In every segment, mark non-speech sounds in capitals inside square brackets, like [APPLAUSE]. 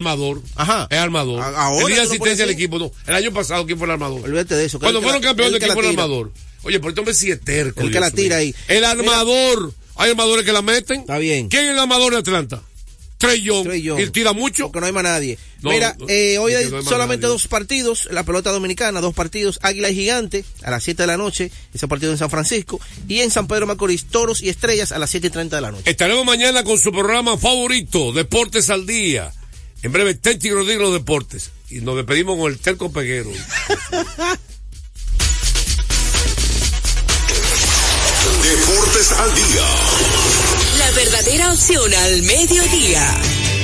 armador. Ajá. Es armador. Ahora el día de asistencia así. equipo, no. El año pasado, ¿quién fue el armador? Olvídate de eso. Cuando fueron campeones, ¿quién fue el armador? Oye, pero este hombre sí es terco. El que la tira ahí. El armador. Hay armadores que la meten. Está bien. ¿Quién es el armador de Atlanta? Trey Young. Y tira mucho. Porque no hay más nadie. No, Mira, eh, hoy hay no hay más solamente nadie. dos partidos. La pelota dominicana, dos partidos. Águila y Gigante a las 7 de la noche. Ese partido en San Francisco. Y en San Pedro Macorís, Toros y Estrellas a las 7 y 30 de la noche. Estaremos mañana con su programa favorito, Deportes al Día. En breve, Tenchi Rodríguez los deportes. Y nos despedimos con el terco peguero. Deportes al día. La verdadera opción al mediodía.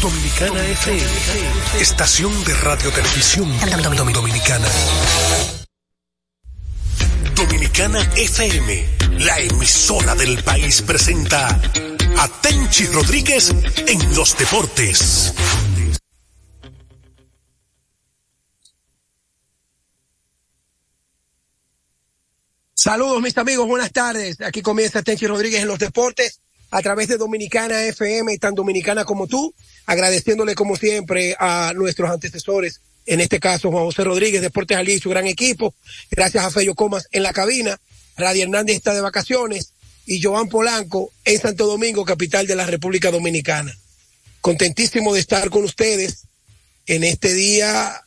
Dominicana FM, estación de radio televisión dominicana. Dominicana FM, la emisora del país presenta a Tenchi Rodríguez en los deportes. Saludos mis amigos, buenas tardes. Aquí comienza Tenchi Rodríguez en los deportes a través de Dominicana FM, tan dominicana como tú, agradeciéndole como siempre a nuestros antecesores, en este caso Juan José Rodríguez, Deportes Ali y su gran equipo, gracias a Fello Comas en la cabina, Radio Hernández está de vacaciones y Joan Polanco en Santo Domingo, capital de la República Dominicana. Contentísimo de estar con ustedes en este día,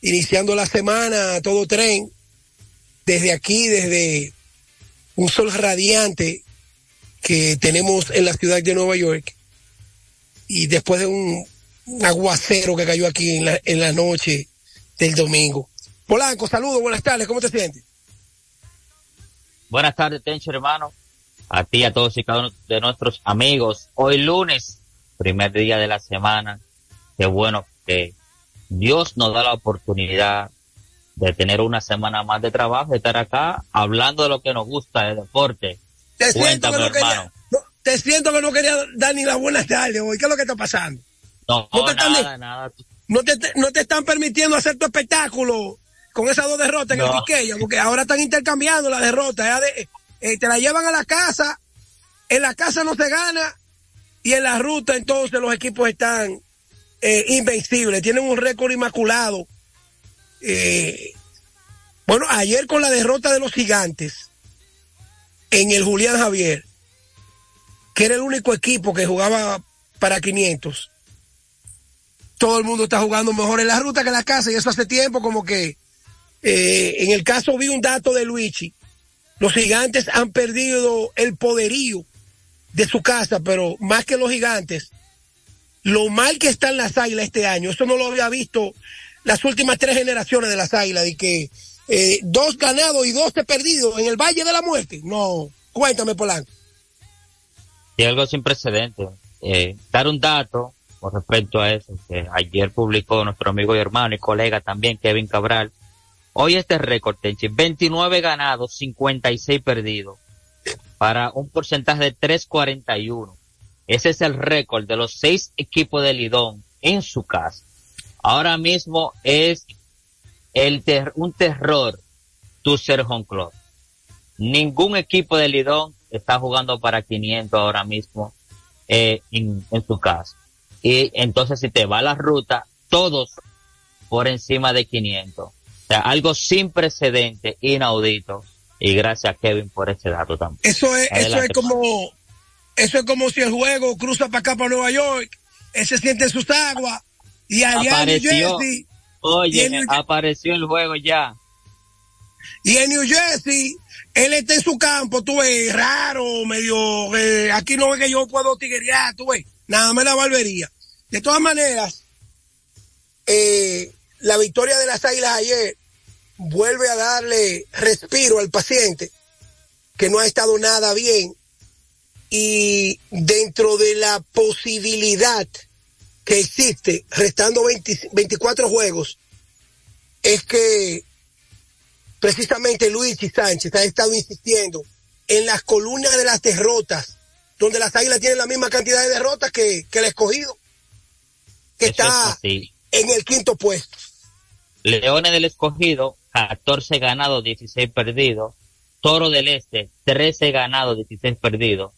iniciando la semana, todo tren, desde aquí, desde un sol radiante que tenemos en la ciudad de Nueva York y después de un, aguacero que cayó aquí en la, en la noche del domingo. Polanco, saludos, buenas tardes, ¿cómo te sientes? Buenas tardes, Tencho, hermano. A ti, a todos y cada uno de nuestros amigos. Hoy lunes, primer día de la semana. Qué bueno que Dios nos da la oportunidad de tener una semana más de trabajo, de estar acá hablando de lo que nos gusta, de deporte. Te siento, Cuéntame, que no quería, hermano. no, te siento que no quería dar ni las buenas tardes hoy. ¿Qué es lo que está pasando? No, No te están nada, ni- nada. No te, no te están permitiendo hacer tu espectáculo con esas dos derrotas en No. el Quiqueya, porque ahora están intercambiando las derrotas. ya de- eh, te la llevan a la casa, en la casa no se gana, y en la ruta entonces los equipos están eh, invencibles, tienen un récord inmaculado. Eh, bueno, ayer con la derrota de los gigantes en el Julián Javier, que era el único equipo que jugaba para 500, todo el mundo está jugando mejor en la ruta que en la casa y eso hace tiempo como que eh, en el caso vi un dato de Luigi, los gigantes han perdido el poderío de su casa, pero más que los gigantes, lo mal que están las águilas este año, eso no lo había visto las últimas tres generaciones de las águilas, de que eh, dos ganados y dos perdidos en el Valle de la Muerte. No, cuéntame, Polanco. Y algo sin precedentes. Eh, dar un dato con respecto a eso, que ayer publicó nuestro amigo y hermano y colega también, Kevin Cabral. Hoy este récord, Tenchi, 29 ganados, 56 perdidos, para un porcentaje de 3.41. Ese es el récord de los seis equipos de Lidón en su casa. Ahora mismo es el ter- un terror tu ser home club. Ningún equipo de Lidón está jugando para 500 ahora mismo eh, en, en su casa. Y entonces si te va la ruta, todos por encima de 500. O sea, algo sin precedente, inaudito. Y gracias a Kevin por ese dato también. Eso es, eso es como, eso es como si el juego cruza para acá para Nueva York, él se siente en sus aguas y allá en New Apareció, Jersey. Oye, New- apareció el juego ya. Y en New Jersey, él está en su campo, tú ves, raro, medio, eh, aquí no es que yo puedo tiguerear, tú ves, nada más la barbería. De todas maneras, eh, la victoria de las Águilas ayer vuelve a darle respiro al paciente, que no ha estado nada bien, y dentro de la posibilidad que existe, restando 20 24 juegos, es que precisamente Luis y Sánchez ha estado insistiendo en las columnas de las derrotas, donde las águilas tienen la misma cantidad de derrotas que, que el escogido, que está en el quinto puesto. Leones del escogido, 14 ganados, 16 perdidos. Toro del Este, 13 ganados, 16 perdidos.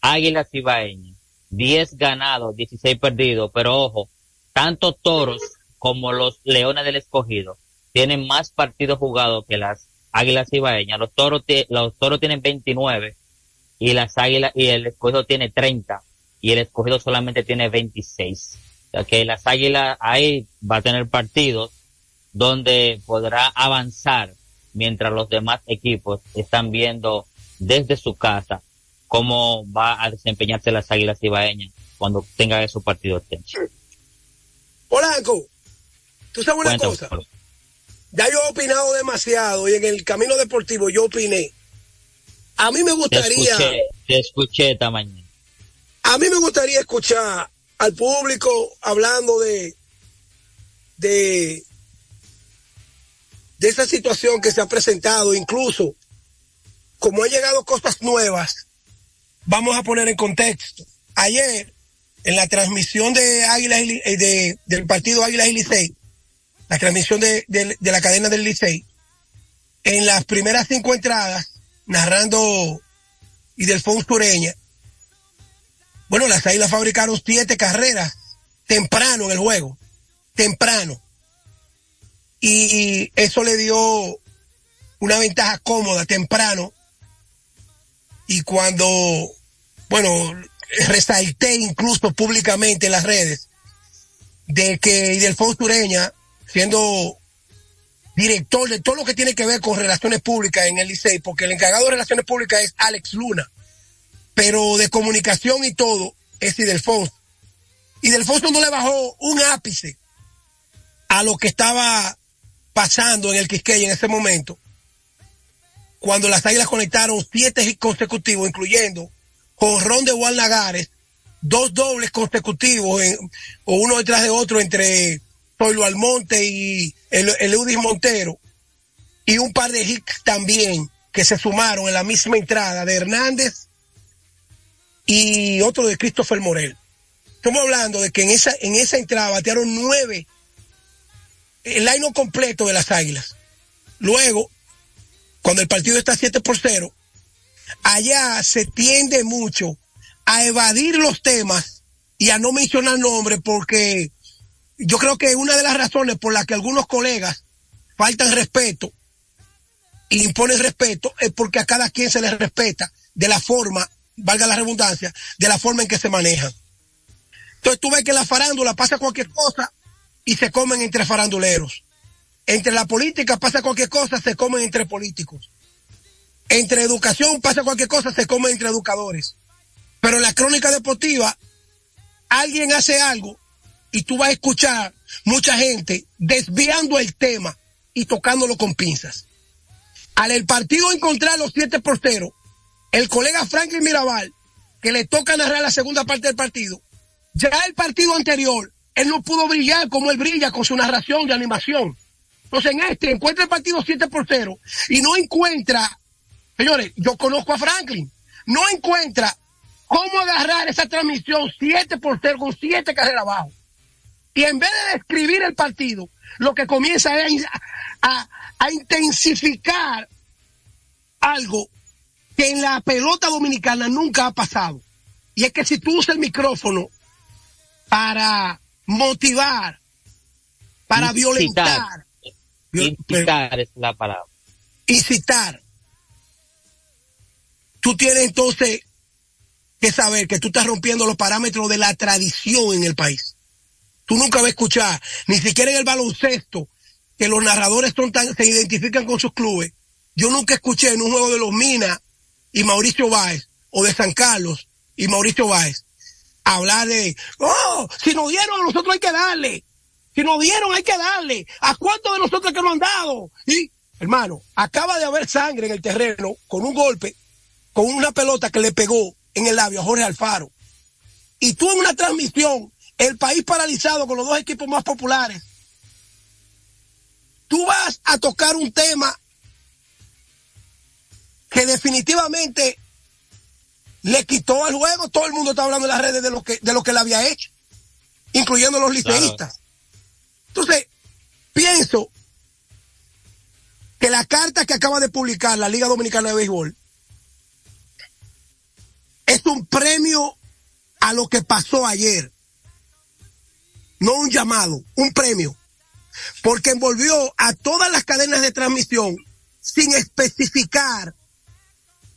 Águilas Ibaeñas, 10 ganados, 16 perdidos. Pero ojo, tanto toros como los Leones del escogido tienen más partidos jugados que las Águilas Ibaeñas. Los toros, los toros tienen 29 y las Águilas y el escogido tiene 30 y el escogido solamente tiene 26. O sea que las Águilas ahí va a tener partidos donde podrá avanzar mientras los demás equipos están viendo desde su casa cómo va a desempeñarse las Águilas Ibaeñas cuando tenga esos partidos tensos. Polanco, tú sabes una cosa ya yo he opinado demasiado y en el camino deportivo yo opiné. A mí me gustaría. Te escuché, esta mañana. A mí me gustaría escuchar al público hablando de. de. de esa situación que se ha presentado, incluso como han llegado cosas nuevas, vamos a poner en contexto. Ayer, en la transmisión de Águilas de, del partido Águilas y Licey, la transmisión de, la cadena del Licey, en las primeras cinco entradas, narrando y del Sureña, bueno, las águilas fabricaron siete carreras temprano en el juego, temprano. Y eso le dio una ventaja cómoda, temprano. Y cuando, bueno, resalté incluso públicamente en las redes de que Idelfonso Ureña siendo director de todo lo que tiene que ver con relaciones públicas en el Licey, porque el encargado de relaciones públicas es Alex Luna, pero de comunicación y todo es Idelfonso. Idelfonso no le bajó un ápice a lo que estaba pasando en el Quisqueya en ese momento, cuando las águilas conectaron siete consecutivos, incluyendo Ron de Juan Lagares, dos dobles consecutivos, o uno detrás de otro entre Toilo Almonte y el, Eudis Montero, y un par de hits también que se sumaron en la misma entrada de Hernández y otro de Christopher Morel. Estamos hablando de que en esa, en esa entrada batearon nueve, el año completo de las Águilas. Luego, cuando el partido está 7 por 0, allá se tiende mucho a evadir los temas y a no mencionar nombres porque yo creo que una de las razones por las que algunos colegas faltan respeto e imponen respeto es porque a cada quien se les respeta de la forma, valga la redundancia, de la forma en que se manejan. Entonces tú ves que la farándula pasa cualquier cosa y se comen entre faranduleros. Entre la política pasa cualquier cosa, se comen entre políticos. Entre educación pasa cualquier cosa, se comen entre educadores. Pero en la crónica deportiva, alguien hace algo y tú vas a escuchar mucha gente desviando el tema y tocándolo con pinzas. Al el partido encontrar los siete por cero, el colega Franklin Mirabal, que le toca narrar la segunda parte del partido, ya el partido anterior, él no pudo brillar como él brilla con su narración de animación. Entonces en este encuentra el partido 7 por 0 y no encuentra, señores, yo conozco a Franklin, no encuentra cómo agarrar esa transmisión 7 por 0 con 7 carreras abajo. Y en vez de describir el partido, lo que comienza es a, intensificar algo que en la pelota dominicana nunca ha pasado. Y es que si tú usas el micrófono para motivar, para violentar, incitar es la palabra. Incitar. Tú tienes entonces que saber que tú estás rompiendo los parámetros de la tradición en el país. Tú nunca vas a escuchar, ni siquiera en el baloncesto, que los narradores son tan, se identifican con sus clubes, yo nunca escuché en un juego de los Minas y Mauricio Báez, o de San Carlos y Mauricio Báez, hablar de, oh, si nos dieron a nosotros hay que darle. Si nos dieron hay que darle. ¿A cuántos de nosotros que nos han dado? Y, hermano, acaba de haber sangre en el terreno con un golpe, con una pelota que le pegó en el labio a Jorge Alfaro. Y tú en una transmisión, el país paralizado con los dos equipos más populares, tú vas a tocar un tema que definitivamente le quitó al juego, todo el mundo está hablando en las redes de lo que, de lo que le había hecho, incluyendo los liceístas. Entonces, pienso que la carta que acaba de publicar la Liga Dominicana de Béisbol es un premio a lo que pasó ayer. No un llamado, un premio. Porque envolvió a todas las cadenas de transmisión sin especificar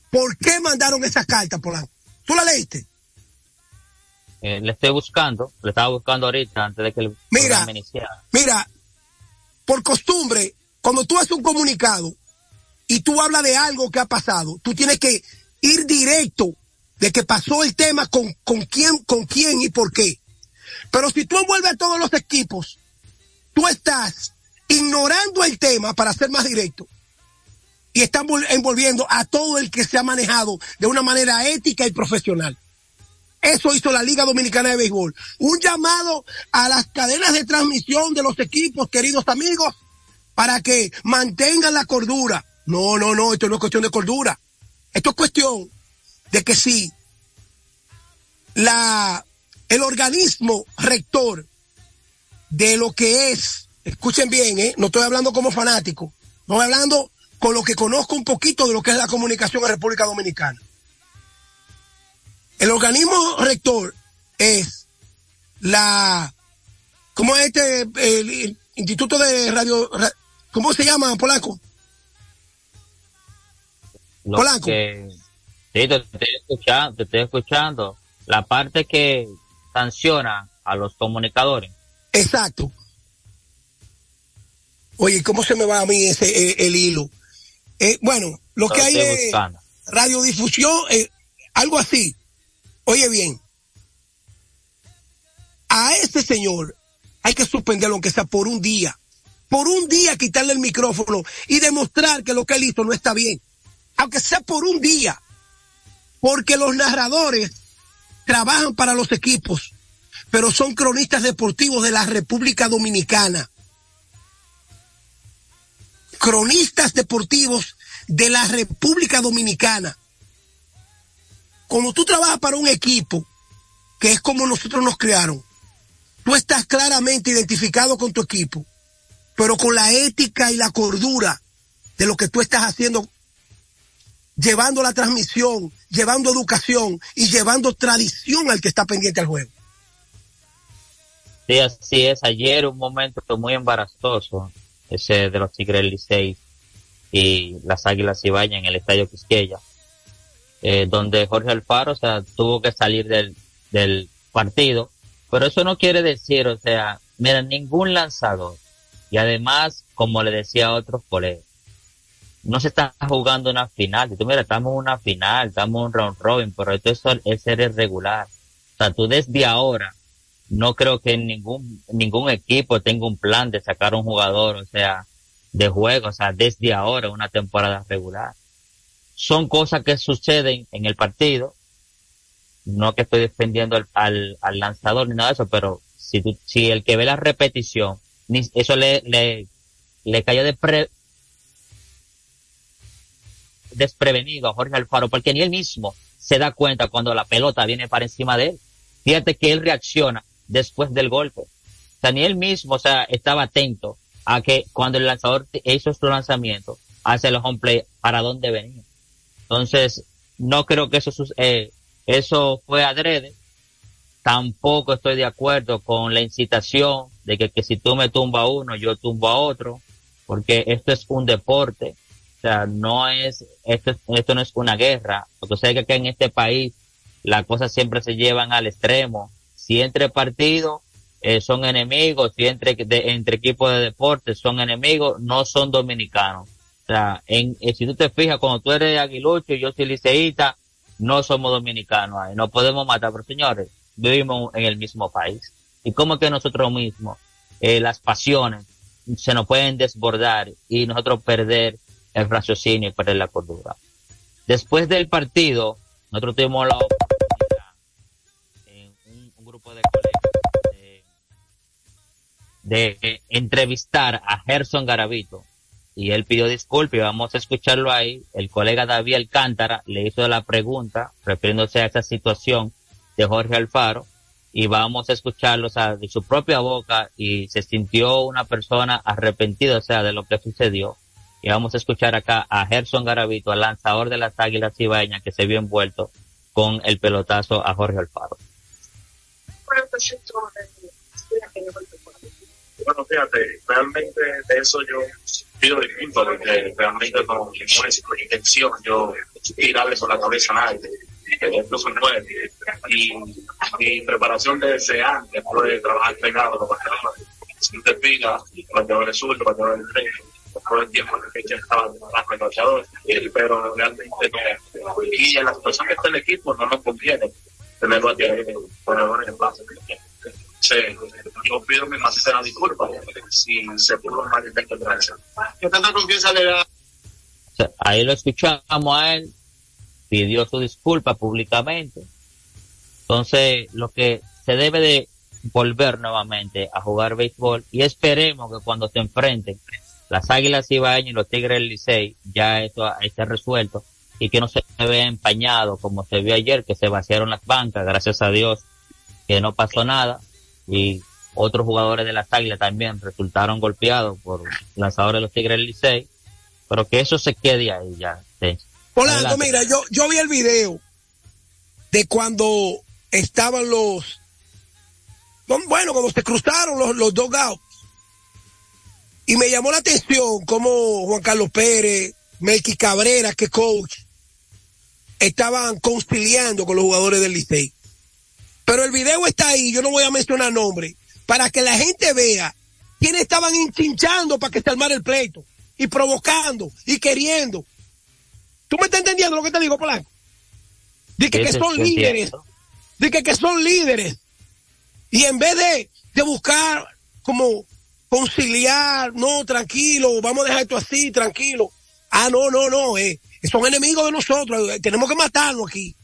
por qué mandaron esa carta, Polanco. ¿Tú la leíste? Eh, le estoy buscando, le estaba buscando ahorita antes de que el mira, Mira, por costumbre, cuando tú haces un comunicado y tú hablas de algo que ha pasado, tú tienes que ir directo de que pasó el tema con, con quién, con quién y por qué. Pero si tú envuelves a todos los equipos, tú estás ignorando el tema para ser más directo y están envolviendo a todo el que se ha manejado de una manera ética y profesional. Eso hizo la Liga Dominicana de Béisbol. Un llamado a las cadenas de transmisión de los equipos, queridos amigos, para que mantengan la cordura. No, no, no, esto no es cuestión de cordura. Esto es cuestión de que si la, el organismo rector de lo que es, escuchen bien, ¿eh? no estoy hablando como fanático, no estoy hablando con lo que conozco un poquito de lo que es la comunicación en República Dominicana. El organismo rector es la, ¿cómo es este, el, Instituto de Radio, ¿cómo se llama, Polanco? Polanco. Sí, te estoy escuchando, te estoy escuchando. La parte que sanciona a los comunicadores. Exacto. Oye, ¿cómo se me va a mí ese eh, el hilo? Eh, bueno, lo que hay es radiodifusión, eh, algo así. Oye bien, a ese señor hay que suspenderlo aunque sea por un día. Por un día quitarle el micrófono y demostrar que lo que él hizo no está bien. Aunque sea por un día porque los narradores trabajan para los equipos, pero son cronistas deportivos de la República Dominicana. Cronistas deportivos de la República Dominicana. Cuando tú trabajas para un equipo, que es como nosotros nos crearon, tú estás claramente identificado con tu equipo, pero con la ética y la cordura de lo que tú estás haciendo llevando la transmisión, llevando educación y llevando tradición al que está pendiente al juego. Sí, así es. Ayer un momento muy embarazoso, ese de los Tigres Licey y las Águilas Ibaña en el Estadio Quisqueya, eh, donde Jorge Alfaro, o tuvo que salir del, del partido, pero eso no quiere decir, o sea, mira, ningún lanzador, y además, como le decía a otros colegas, no se está jugando una final. Tú mira, estamos en una final, estamos en un round robin, pero esto es, ser irregular. O sea, tú desde ahora, no creo que ningún, ningún equipo tenga un plan de sacar un jugador, o sea, de juego, o sea, desde ahora, una temporada regular. Son cosas que suceden en el partido. No que estoy defendiendo al, al, lanzador ni nada de eso, pero si, tú, si el que ve la repetición, eso le, le, le cayó de pre, desprevenido a Jorge Alfaro, porque ni él mismo se da cuenta cuando la pelota viene para encima de él. Fíjate que él reacciona después del golpe. O ni él mismo, o sea, estaba atento a que cuando el lanzador hizo su lanzamiento hace el home play para dónde venía. Entonces, no creo que eso, eh, eso fue adrede. Tampoco estoy de acuerdo con la incitación de que, que si tú me tumba uno, yo tumbo a otro, porque esto es un deporte o sea, no es, esto, esto no es una guerra. Porque sé que aquí en este país las cosas siempre se llevan al extremo. Si entre partidos eh, son enemigos, si entre, entre equipos de deporte son enemigos, no son dominicanos. O sea, eh, si tú te fijas, cuando tú eres aguilucho y yo soy liceísta, no somos dominicanos no podemos matar, pero señores, vivimos en el mismo país. Y como que nosotros mismos, eh, las pasiones se nos pueden desbordar y nosotros perder el raciocinio y la cordura. Después del partido, nosotros tuvimos la oportunidad en un, grupo de colegas de, entrevistar a Gerson Garavito, y él pidió disculpas y vamos a escucharlo ahí. El colega David Alcántara le hizo la pregunta refiriéndose a esa situación de Jorge Alfaro y vamos a escucharlo de su propia boca y se sintió una persona arrepentida, o sea, de lo que sucedió. Y vamos a escuchar acá a Gerson Garavito, al lanzador de las Águilas Cibaeñas que se vio envuelto con el pelotazo a Jorge Alfaro. Bueno, fíjate, realmente de eso yo pido disculpas porque realmente con no intención yo tirarle por la cabeza a nadie. Esto fue nuevo. Y mi preparación desde antes fue trabajar pegado los Si te fijas, bateador de sur, bateador de tres, todo el tiempo que ya estaba bajo el bateador, pero realmente no. Y en las personas que están en el equipo no nos conviene tener bateadores en base Sí, yo pido mi más sincera disculpa si se pudo malinterpretar. ¿Qué tanta confianza le da? Ahí lo escuchamos a él, pidió su disculpa públicamente. Entonces, lo que se debe de volver nuevamente a jugar béisbol y esperemos que cuando se enfrenten las Águilas Ibaeñas y los Tigres del Licey, ya esto esté resuelto y que no se vea empañado como se vio ayer, que se vaciaron las bancas, gracias a Dios que no pasó nada y otros jugadores de las Águilas también resultaron golpeados por lanzadores de los Tigres del Licey, pero que eso se quede ahí ya. Sí. Polanco, mira, yo, yo vi el video de cuando estaban los, bueno, cuando se cruzaron los, los dos gatos. Y me llamó la atención cómo Juan Carlos Pérez, Melqui Cabrera, que coach, estaban conciliando con los jugadores del Licey. Pero el video está ahí, yo no voy a mencionar nombre, para que la gente vea quiénes estaban hinchinchando para que se armara el pleito, y provocando, y queriendo. ¿Tú me estás entendiendo lo que te digo, Polanco? Dice que, que son líderes. Dice que son líderes. Y en vez de, de buscar como conciliar, no, tranquilo, vamos a dejar esto así, tranquilo. Ah, no, no, no, eh, son enemigos de nosotros, eh, tenemos que matarlos aquí.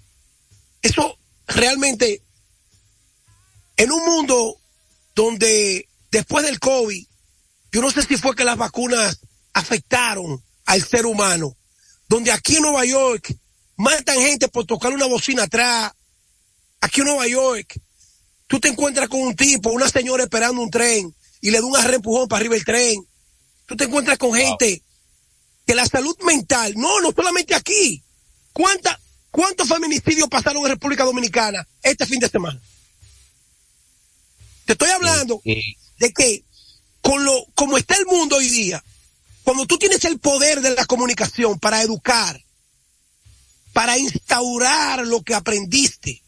Eso realmente en un mundo donde después del COVID, yo no sé si fue que las vacunas afectaron al ser humano, donde aquí en Nueva York matan gente por tocar una bocina atrás, aquí en Nueva York, tú te encuentras con un tipo, una señora esperando un tren y le da un arrempujón para arriba el tren, tú te encuentras con gente que la salud mental, no, no solamente aquí, ¿cuánta, ¿cuántos feminicidios pasaron en República Dominicana este fin de semana? Te estoy hablando de que con lo, como está el mundo hoy día, cuando tú tienes el poder de la comunicación para educar, para instaurar lo que aprendiste,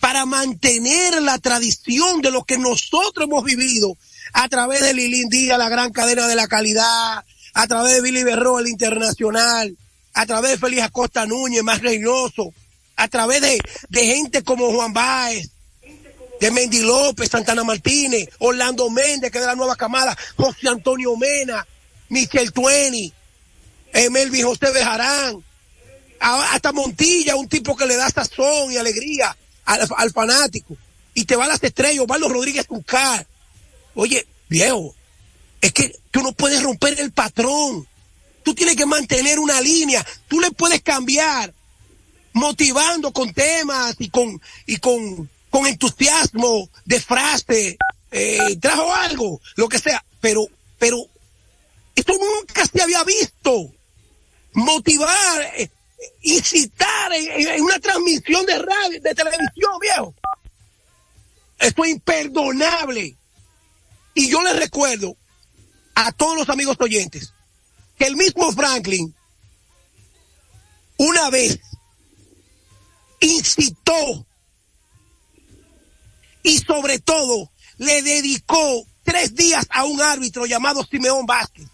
para mantener la tradición de lo que nosotros hemos vivido a través de Lilín Díaz, la gran cadena de la calidad, a través de Billy Berro, el internacional, a través de Félix Acosta Núñez, más Reynoso, a través de, de gente como Juan Báez, de Mendy López, Santana Martínez, Orlando Méndez, que es de la nueva camada, José Antonio Mena, Michel Tueni, Melvin José Bejarán, hasta Montilla, un tipo que le da sazón y alegría al, fanático. Y te va a las estrellas, Osvaldo Rodríguez Tuncar. Oye, viejo, es que tú no puedes romper el patrón. Tú tienes que mantener una línea. Tú le puedes cambiar motivando con temas y con, y con con entusiasmo, de frase, eh, trajo algo, lo que sea, pero, pero, esto nunca se había visto. Motivar, eh, incitar en, una transmisión de radio, de televisión, viejo. Esto es imperdonable. Y yo les recuerdo a todos los amigos oyentes que el mismo Franklin una vez incitó y sobre todo le dedicó tres días a un árbitro llamado Simeón Vázquez.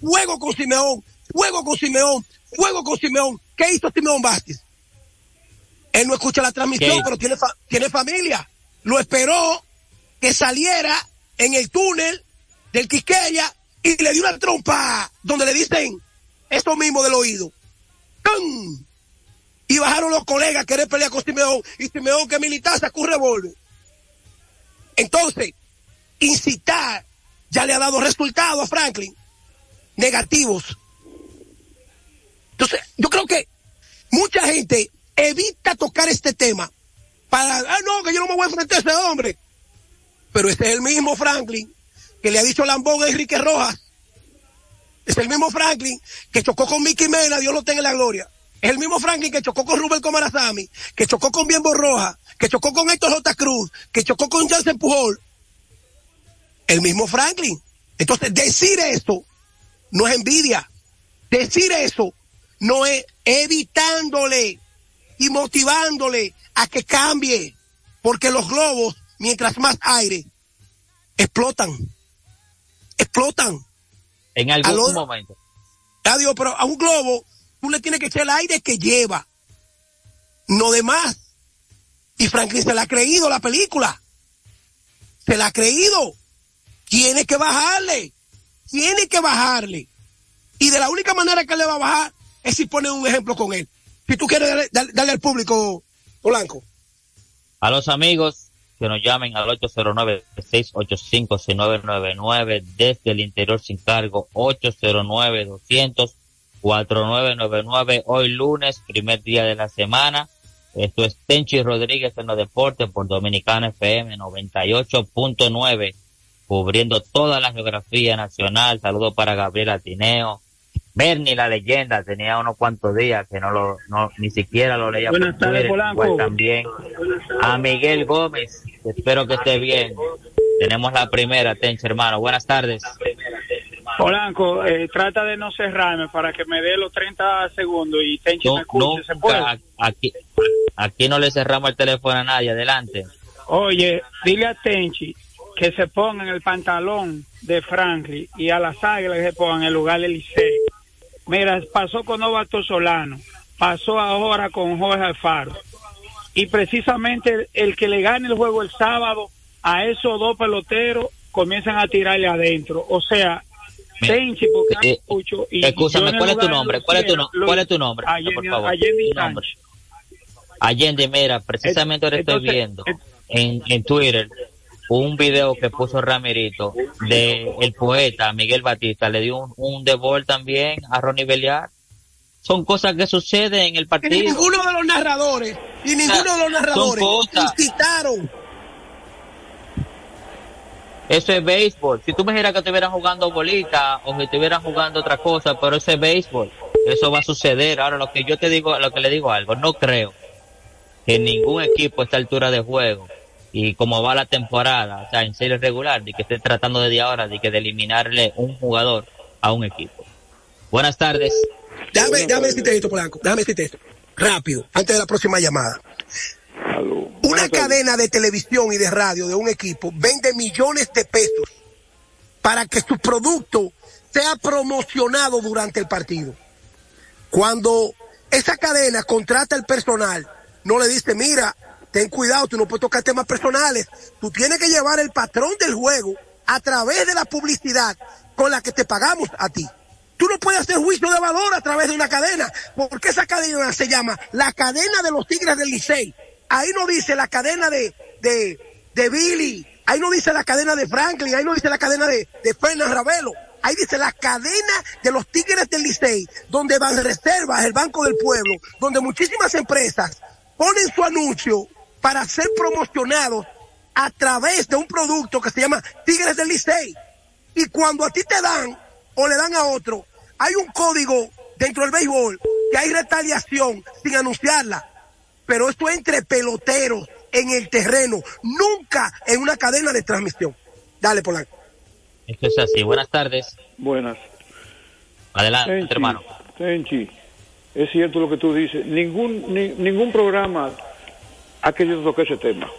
Juego con Simeón, fuego con Simeón, fuego con Simeón. ¿Qué hizo Simeón Vázquez? Él no escucha la transmisión, pero tiene, tiene familia. Lo esperó que saliera en el túnel del Quisqueya y le dio una trompa donde le dicen esto mismo del oído. Y bajaron los colegas a querer pelear con Simeón y Simeón que militar sacó un revólver. Entonces, incitar ya le ha dado resultados a Franklin negativos. Entonces, yo creo que mucha gente evita tocar este tema para, ah, no, que yo no me voy a enfrentar a ese hombre. Pero este es el mismo Franklin que le ha dicho Lambón a Enrique Rojas. Es el mismo Franklin que chocó con Mickey Mena, Dios lo tenga en la gloria. Es el mismo Franklin que chocó con Rubén Comarazami, que chocó con Bienbo Roja, que chocó con Héctor J. Cruz, que chocó con Jansen Pujol. El mismo Franklin. Entonces, decir esto no es envidia. Decir eso no es evitándole y motivándole a que cambie. Porque los globos, mientras más aire, explotan. Explotan. En algún momento. Adiós, pero a un globo tú le tienes que echar el aire que lleva. No de más. Y Franklin se la ha creído la película. Se la ha creído. Tiene que bajarle. Tiene que bajarle. Y de la única manera que le va a bajar es si pone un ejemplo con él. Si tú quieres darle, al público, Polanco. A los amigos que nos llamen al 809-685-6999 desde el interior sin cargo, 809-200-4999. Hoy lunes, primer día de la semana. Esto es Tenchi Rodríguez en los deportes por Dominicana FM 98.9 cubriendo toda la geografía nacional. Saludos para Gabriel Atineo. Bernie, la leyenda, tenía unos cuantos días que no lo, no, ni siquiera lo leía Buenas por tardes, Polanco. también a Miguel Gómez, espero que esté bien. Tenemos la primera, Tench, hermano. Buenas tardes. Polanco, eh, trata de no cerrarme para que me dé los 30 segundos y Tenchi me escuche. ¿Se puede? Aquí, aquí no le cerramos el teléfono a nadie. Adelante. Oye, dile a Tenchi que se pongan el pantalón de Franklin y a las águilas que se pongan el lugar del Liceo. Mira, pasó con Novato Solano, pasó ahora con Jorge Alfaro. Y precisamente el, que le gane el juego el sábado a esos dos peloteros comienzan a tirarle adentro. O sea, Tenchi, porque eh, escucho. Y escúchame, ¿cuál es tu nombre? ¿Cuál es tu, no, ¿cuál es tu nombre? Allende, por favor. Allende, Allende, mira, precisamente ahora estoy viendo en, en Twitter un video que puso Ramirito de el poeta Miguel Batista, le dio un, un de también a Ronnie Beliar. Son cosas que suceden en el partido. Y ninguno de los narradores, y ninguno de los narradores incitaron. Eso es béisbol. Si tú me dijeras que estuvieran jugando bolita o que estuvieran jugando otra cosa, pero eso es béisbol. Eso va a suceder. Ahora, lo que yo te digo, lo que le digo algo, no creo que ningún equipo a esta altura de juego y como va la temporada, o sea, en serie regular, de que esté tratando desde ahora de que de eliminarle un jugador a un equipo. Buenas tardes. Déjame, déjame decirte esto, Polanco, déjame decirte esto, rápido, antes de la próxima llamada. Una cadena de televisión y de radio de un equipo vende millones de pesos para que su producto sea promocionado durante el partido. Cuando esa cadena contrata el personal, no le dice, mira, ten cuidado, tú no puedes tocar temas personales. Tú tienes que llevar el patrón del juego a través de la publicidad con la que te pagamos a ti. Tú no puedes hacer juicio de valor a través de una cadena, porque esa cadena se llama la cadena de los Tigres del Licey. Ahí no dice la cadena de, de, de Billy, ahí no dice la cadena de Franklin, ahí no dice la cadena de, de Fernández Ravelo. Ahí dice la cadena de los Tigres del Licey, donde van reservas, el Banco del Pueblo, donde muchísimas empresas ponen su anuncio para ser promocionados a través de un producto que se llama Tigres del Licey. Y cuando a ti te dan o le dan a otro, hay un código dentro del béisbol que hay retaliación sin anunciarla. Pero esto entre peloteros en el terreno, nunca en una cadena de transmisión. Dale, Polanco. Esto es así. Buenas tardes. Buenas. Adelante, hermano. Tenchi, es cierto lo que tú dices. Ningún, ningún programa ha querido tocar ese tema.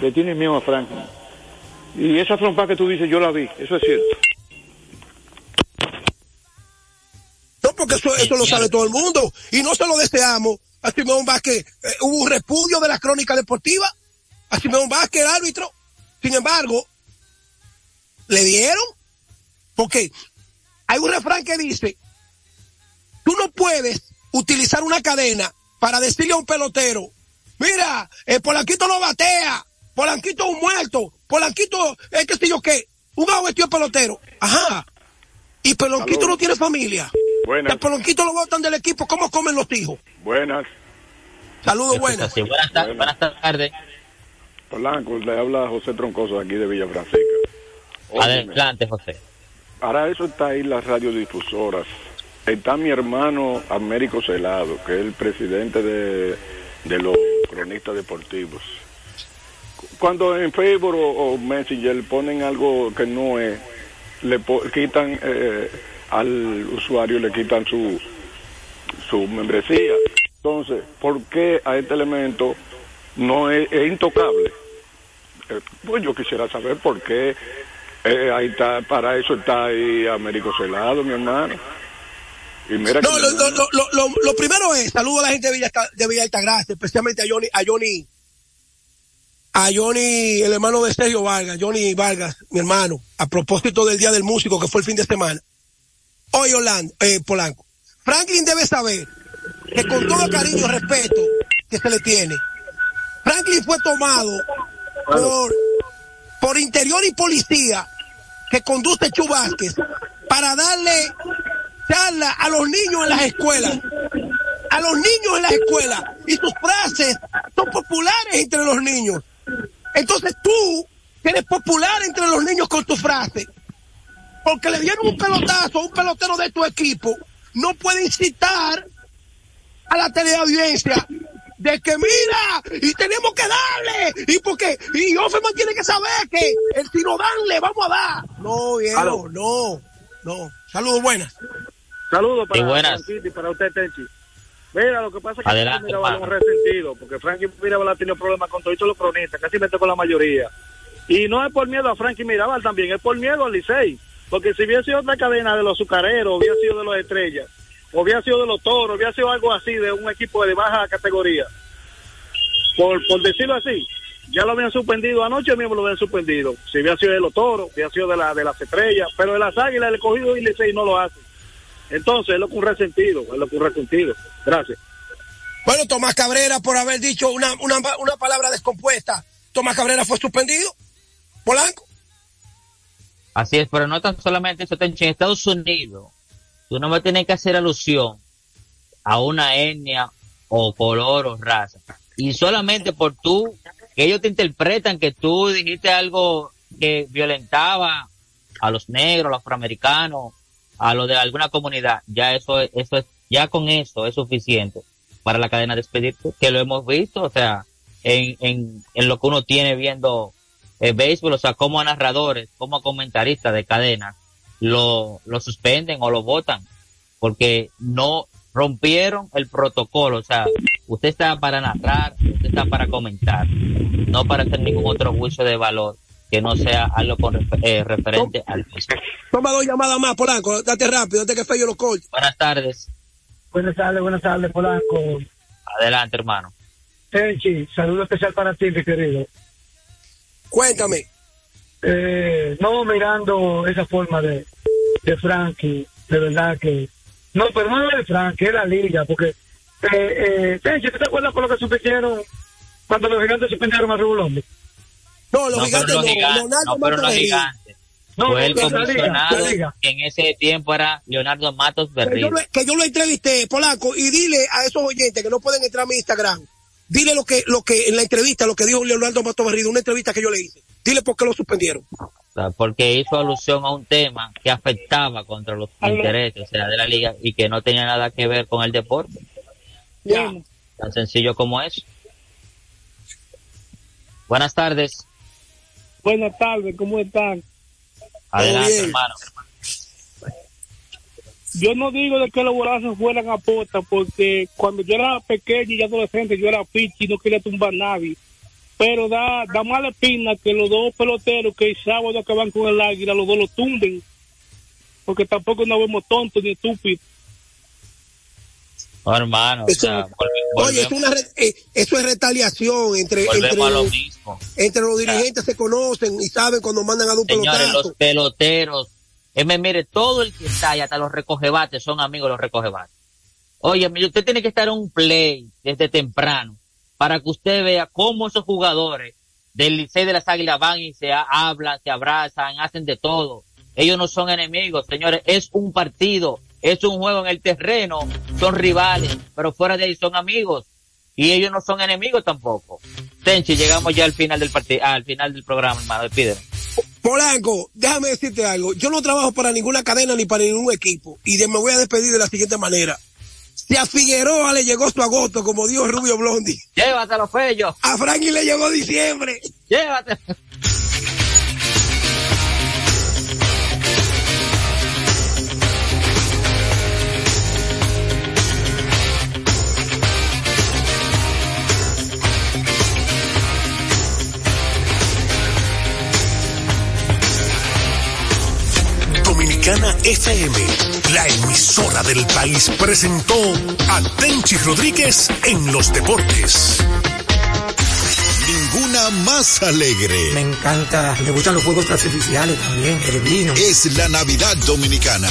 Le tiene miedo a Franklin. Y esa trompa que tú dices, yo la vi, eso es cierto. No, eso lo sabe todo el mundo. Y no se lo deseamos a Simón Vázquez. Eh, hubo un repudio de la crónica deportiva a Simón Vázquez, el árbitro. Sin embargo, le dieron. Porque hay un refrán que dice, tú no puedes utilizar una cadena para decirle a un pelotero, mira, el Polanquito no batea, Polanquito es un muerto, Polanquito es que sé yo qué, un vestido pelotero. Ajá. Y Polanquito no tiene familia. Buenas. El Polanquito lo botan del equipo, ¿cómo comen los hijos? Buenas. Saludos, buenas. Buenas, ta- buenas tardes. Polanco, le habla José Troncoso de aquí de Villa Francisca. Adelante, José. Para eso está ahí las radiodifusoras. Está mi hermano Américo Celado, que es el presidente de, de los cronistas deportivos. Cuando en Facebook o, Messenger ponen algo que no es, le quitan eh, al usuario, le quitan su, su membresía. Entonces, ¿por qué a este elemento no es, es intocable? Eh, pues yo quisiera saber por qué eh, ahí está, para eso está ahí Américo Celado, mi hermano. Y mira que No, lo, lo, lo, lo, lo primero es, saludo a la gente de Villa, de Villa Altagracia, especialmente a Johnny, a Johnny, a Johnny, el hermano de Sergio Vargas, Johnny Vargas, mi hermano, a propósito del Día del Músico que fue el fin de semana. Hoy Orlando, eh, Polanco. Franklin debe saber que con todo cariño y respeto que se le tiene, Franklin fue tomado por, por interior y policía que conduce Chu Vázquez para darle a los niños en las escuelas. A los niños en las escuelas. Y sus frases son populares entre los niños. Entonces tú, eres popular entre los niños con tu frase, porque le dieron un pelotazo a un pelotero de tu equipo, no puede incitar a la teleaudiencia de que mira, y tenemos que darle, y porque, y Offerman tiene que saber que el si no dan, le vamos a dar. No, viejo, no, no. Saludos, buenas. Saludos para Sí, buenas. Franquito y para usted, Tenchi. Mira, lo que pasa es que Adelante, Mirabal es un resentido, porque Frankie Mirabal ha tenido problemas con todos los cronistas, casi mete con la mayoría. Y no es por miedo a Frankie Mirabal también, es por miedo al Licey. Porque si hubiera sido otra cadena de los azucareros, hubiera sido de los estrellas, o hubiera sido de los toros, hubiera sido algo así, de un equipo de baja categoría. Por, por decirlo así, ya lo habían suspendido, anoche mismo lo habían suspendido. Si hubiera sido de los toros, hubiera sido de, la, de las estrellas, pero de las águilas, el cogido y Licey no lo hace. Entonces, es lo que un resentido, es lo que un resentido. Gracias. Bueno, Tomás Cabrera, por haber dicho una, una, una palabra descompuesta, Tomás Cabrera fue suspendido. Polanco. Así es, pero no tan solamente eso, en Estados Unidos, tú no me tienes que hacer alusión a una etnia o color o raza. Y solamente por tú, que ellos te interpretan que tú dijiste algo que violentaba a los negros, a los afroamericanos, a los de alguna comunidad, ya eso, es- eso es, ya con eso es suficiente para la cadena de expedirte, que lo hemos visto, o sea, en, en, en lo que uno tiene viendo el béisbol, o sea, como narradores, como comentaristas de cadenas, lo, lo suspenden o lo votan, porque no rompieron el protocolo, o sea, usted está para narrar, usted está para comentar, no para hacer ningún otro juicio de valor que no sea algo con refer- eh, referente al béisbol. Toma dos llamadas más, Polanco. Date rápido, antes que Fello lo corte. Buenas tardes, Buenas tardes, buenas tardes, Polanco. adelante hermano. Tenchi, saludo especial para ti, mi querido. Cuéntame. Eh, no mirando esa forma de, de Frankie, de verdad que... No, pero no es de Frankie, es la liga, porque... Eh, eh, Tenchi, ¿tú te acuerdas por lo que suspendieron cuando los gigantes suspendieron a Rubulombi? No, los No, gigantes los no. gigantes, Leonardo no, pero los Matos Berrío. gigantes. No, Fue el comisionado que en ese tiempo era Leonardo Matos Berrío. yo, lo, que yo lo entrevisté, Polanco, y dile a esos oyentes que no pueden entrar a mi Instagram, dile lo que, lo que en la entrevista, lo que dijo Leonardo Mato Berrido, una entrevista que yo le hice. Dile por qué lo suspendieron. Porque hizo alusión a un tema que afectaba contra los intereses o sea, de la liga y que no tenía nada que ver con el deporte. Ya. Tan sencillo como eso. Buenas tardes. Buenas tardes, ¿cómo están? Adelante, hermano. Yo no digo de que los bolazos fueran a pota, porque cuando yo era pequeño y adolescente, yo era pichi y no quería tumbar a nadie. Pero da, da mala espina que los dos peloteros que el sábado acaban con el águila, los dos lo tumben. Porque tampoco nos vemos tontos ni estúpidos. No, hermano, o sea, Oye, volvemos, es una re- eh, eso es retaliación entre, entre, a lo entre los dirigentes se conocen y saben cuando mandan a un Señores, pelotazo. los peloteros. Eh, mire, todo el que está ahí, hasta los recogebates, son amigos de los recogebates. Oye, usted tiene que estar en un play desde temprano para que usted vea cómo esos jugadores del Licey de las Águilas van y se ha- hablan, se abrazan, hacen de todo. Ellos no son enemigos, señores, es un partido, es un juego en el terreno, son rivales, pero fuera de ahí son amigos. Y ellos no son enemigos tampoco. Tenchi, llegamos ya al final del partido, al final del programa, hermano, despídeme. Polanco, déjame decirte algo. Yo no trabajo para ninguna cadena ni para ningún equipo. Y de- me voy a despedir de la siguiente manera. Si a Figueroa le llegó su agosto, como dijo Rubio Blondi. Llévatelo, Fello. A Frankie le llegó diciembre. Llévatelo. Dominicana FM, la emisora del país, presentó a Tenchi Rodríguez en los deportes. Ninguna más alegre. Me encanta, me gustan los juegos artificiales también, el vino. Es la Navidad Dominicana.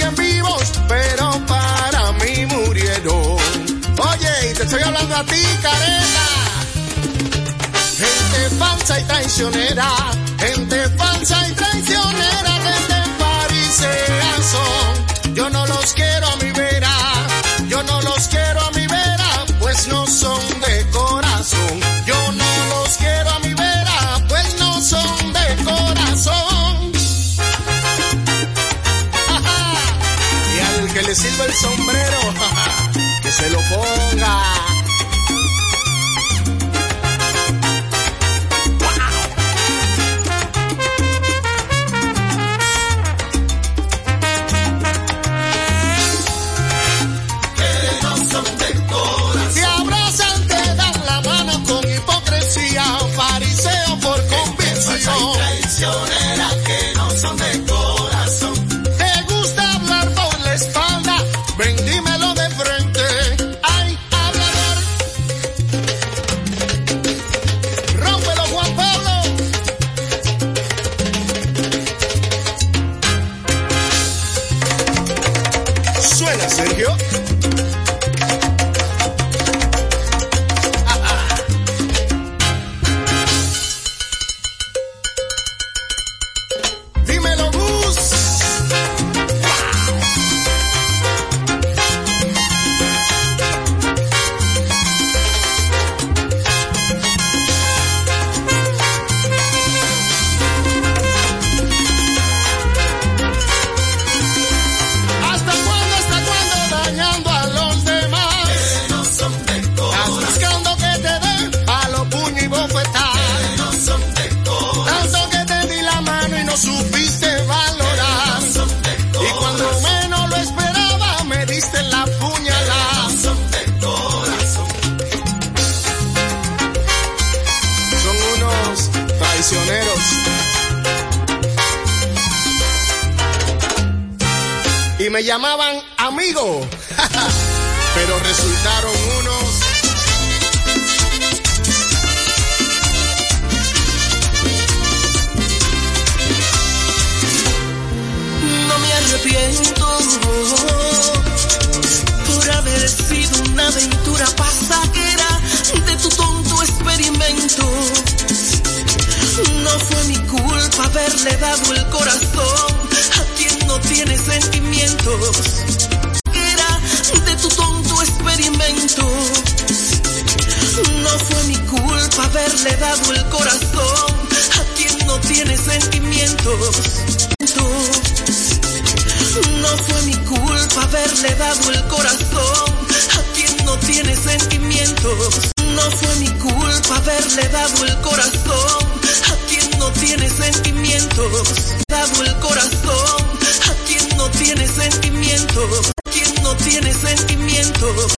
Gente falsa y traicionera, gente falsa y traicionera, gente farisea son. Yo no los quiero a mi vera, yo no los quiero a mi vera, pues no son de corazón. Yo no los quiero a mi vera, pues no son de corazón. y al que le sirva el sombrero, que se lo ponga. Y me llamaban amigo, [LAUGHS] pero resultaron unos. No me arrepiento por haber sido una aventura pasajera de tu tonto experimento. No fue mi culpa haberle dado el corazón tiene sentimientos. que Era de tu tonto experimento. No fue mi culpa haberle dado el corazón a quien no tiene sentimientos. No fue mi culpa haberle dado el corazón a quien no tiene sentimientos. No fue mi culpa haberle dado el corazón a quien no tiene sentimientos. Dado el corazón tiene sentimientos? ¿Quién no tiene sentimientos?